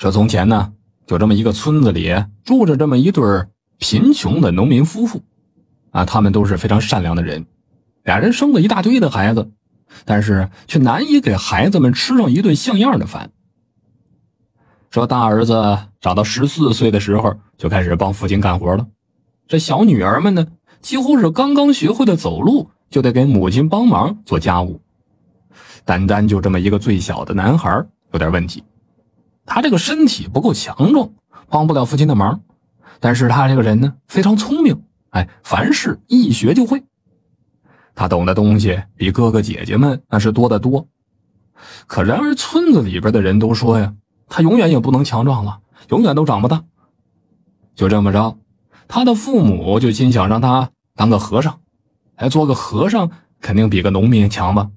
说从前呢，就这么一个村子里住着这么一对贫穷的农民夫妇，啊，他们都是非常善良的人，俩人生了一大堆的孩子，但是却难以给孩子们吃上一顿像样的饭。说大儿子长到十四岁的时候就开始帮父亲干活了，这小女儿们呢，几乎是刚刚学会的走路就得给母亲帮忙做家务。单单就这么一个最小的男孩有点问题。他这个身体不够强壮，帮不了父亲的忙，但是他这个人呢非常聪明，哎，凡事一学就会。他懂的东西比哥哥姐姐们那是多得多。可然而村子里边的人都说呀，他永远也不能强壮了，永远都长不大。就这么着，他的父母就心想让他当个和尚，哎，做个和尚肯定比个农民强吧。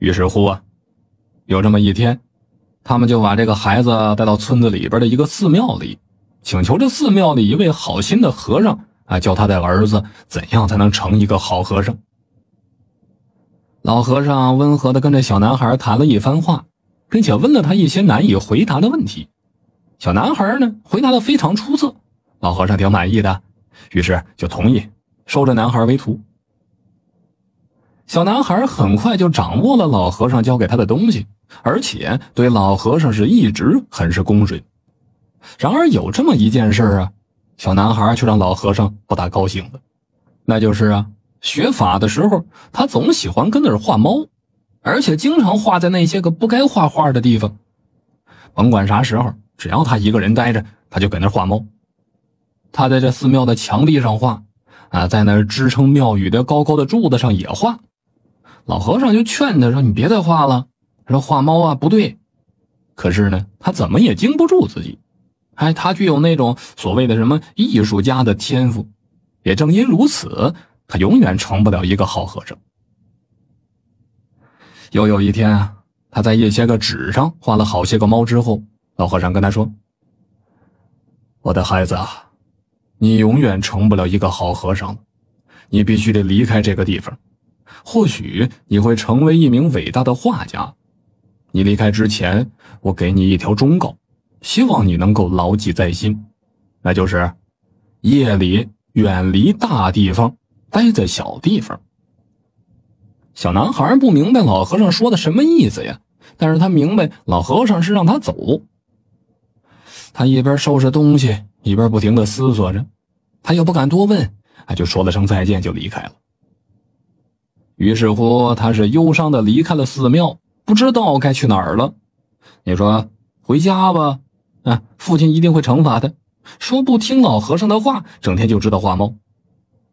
于是乎啊，有这么一天。他们就把这个孩子带到村子里边的一个寺庙里，请求这寺庙里一位好心的和尚啊，教他的儿子怎样才能成一个好和尚。老和尚温和的跟这小男孩谈了一番话，并且问了他一些难以回答的问题。小男孩呢，回答的非常出色，老和尚挺满意的，于是就同意收这男孩为徒。小男孩很快就掌握了老和尚教给他的东西。而且对老和尚是一直很是恭顺。然而有这么一件事啊，小男孩却让老和尚不大高兴了。那就是啊，学法的时候，他总喜欢跟那儿画猫，而且经常画在那些个不该画画的地方。甭管啥时候，只要他一个人待着，他就搁那画猫。他在这寺庙的墙壁上画，啊，在那支撑庙宇的高高的柱子上也画。老和尚就劝他说：“你别再画了。”说画猫啊不对，可是呢，他怎么也经不住自己。哎，他具有那种所谓的什么艺术家的天赋，也正因如此，他永远成不了一个好和尚。又有一天啊，他在一些个纸上画了好些个猫之后，老和尚跟他说：“我的孩子啊，你永远成不了一个好和尚，你必须得离开这个地方，或许你会成为一名伟大的画家。”你离开之前，我给你一条忠告，希望你能够牢记在心，那就是夜里远离大地方，待在小地方。小男孩不明白老和尚说的什么意思呀，但是他明白老和尚是让他走。他一边收拾东西，一边不停的思索着，他又不敢多问，啊，就说了声再见就离开了。于是乎，他是忧伤的离开了寺庙。不知道该去哪儿了，你说回家吧，啊，父亲一定会惩罚他。说不听老和尚的话，整天就知道画猫。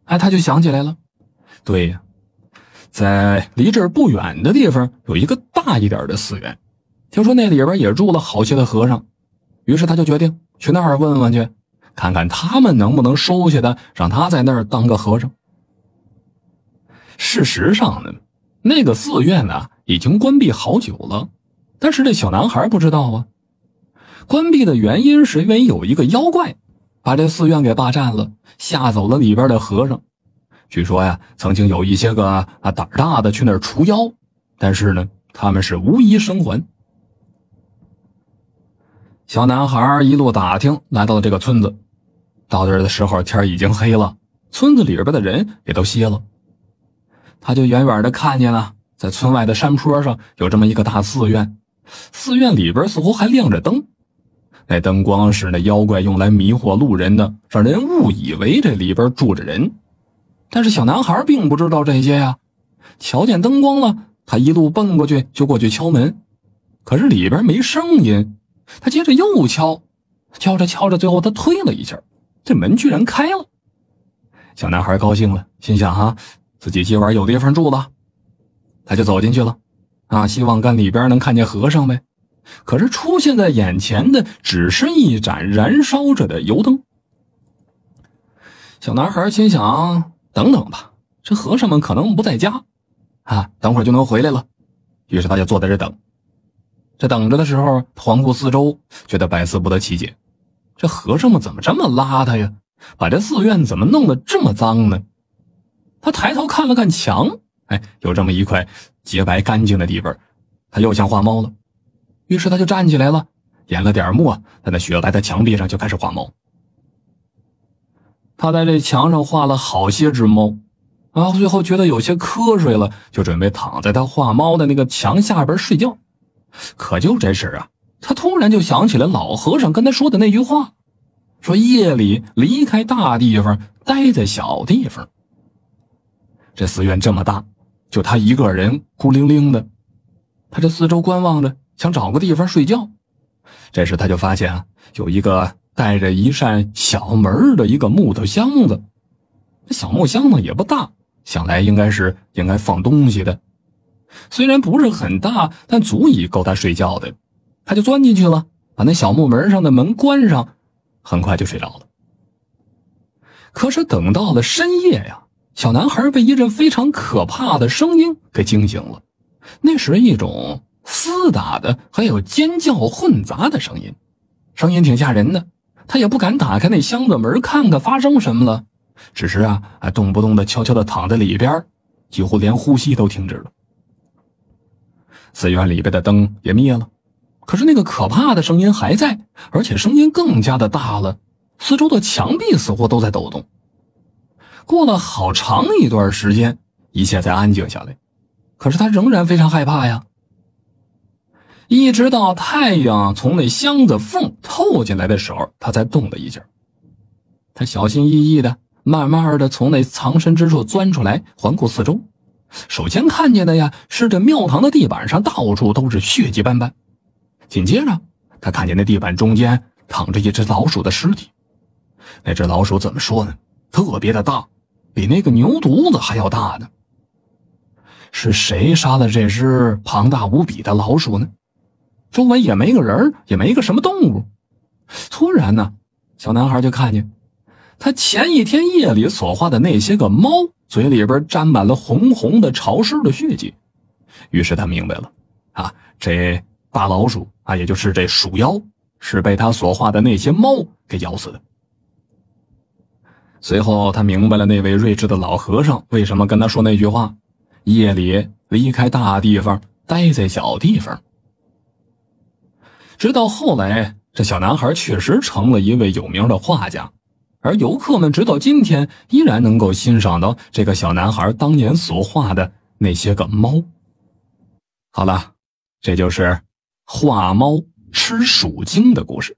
哎，他就想起来了，对呀，在离这儿不远的地方有一个大一点的寺院，听说那里边也住了好些的和尚，于是他就决定去那儿问问去，看看他们能不能收下他，让他在那儿当个和尚。事实上呢，那个寺院呢。已经关闭好久了，但是这小男孩不知道啊。关闭的原因是因为有一个妖怪把这寺院给霸占了，吓走了里边的和尚。据说呀，曾经有一些个啊胆大的去那儿除妖，但是呢，他们是无一生还。小男孩一路打听，来到了这个村子。到这儿的时候，天已经黑了，村子里边的人也都歇了。他就远远的看见了。在村外的山坡上有这么一个大寺院，寺院里边似乎还亮着灯，那灯光是那妖怪用来迷惑路人的，让人误以为这里边住着人。但是小男孩并不知道这些呀，瞧见灯光了，他一路奔过去就过去敲门，可是里边没声音。他接着又敲，敲着敲着，最后他推了一下，这门居然开了。小男孩高兴了，心想：哈，自己今晚有地方住了。他就走进去了，啊，希望跟里边能看见和尚呗。可是出现在眼前的只是一盏燃烧着的油灯。小男孩心想：等等吧，这和尚们可能不在家，啊，等会就能回来了。于是他就坐在这等。这等着的时候，环顾四周，觉得百思不得其解：这和尚们怎么这么邋遢呀？把这寺院怎么弄得这么脏呢？他抬头看了看墙。哎，有这么一块洁白干净的地方，他又想画猫了，于是他就站起来了，研了点墨，在那雪白的墙壁上就开始画猫。他在这墙上画了好些只猫，然后最后觉得有些瞌睡了，就准备躺在他画猫的那个墙下边睡觉。可就这时啊，他突然就想起了老和尚跟他说的那句话，说夜里离开大地方，待在小地方。这寺院这么大，就他一个人孤零零的，他这四周观望着，想找个地方睡觉。这时他就发现啊，有一个。带着一扇小门的一个木头箱子，这小木箱子也不大，想来应该是应该放东西的。虽然不是很大，但足以够他睡觉的。他就钻进去了，把那小木门上的门关上，很快就睡着了。可是等到了深夜呀，小男孩被一阵非常可怕的声音给惊醒了。那是一种厮打的，还有尖叫混杂的声音，声音挺吓人的。他也不敢打开那箱子门看看发生什么了，只是啊，啊动不动的悄悄的躺在里边，几乎连呼吸都停止了。寺院里边的灯也灭了，可是那个可怕的声音还在，而且声音更加的大了。四周的墙壁似乎都在抖动。过了好长一段时间，一切才安静下来，可是他仍然非常害怕呀。一直到太阳从那箱子缝透进来的时候，他才动了一下。他小心翼翼的、慢慢的从那藏身之处钻出来，环顾四周。首先看见的呀，是这庙堂的地板上到处都是血迹斑斑。紧接着，他看见那地板中间躺着一只老鼠的尸体。那只老鼠怎么说呢？特别的大，比那个牛犊子还要大呢。是谁杀了这只庞大无比的老鼠呢？周围也没个人，也没个什么动物。突然呢，小男孩就看见他前一天夜里所画的那些个猫嘴里边沾满了红红的潮湿的血迹。于是他明白了，啊，这大老鼠啊，也就是这鼠妖，是被他所画的那些猫给咬死的。随后他明白了那位睿智的老和尚为什么跟他说那句话：夜里离开大地方，待在小地方。直到后来，这小男孩确实成了一位有名的画家，而游客们直到今天依然能够欣赏到这个小男孩当年所画的那些个猫。好了，这就是画猫吃鼠精的故事。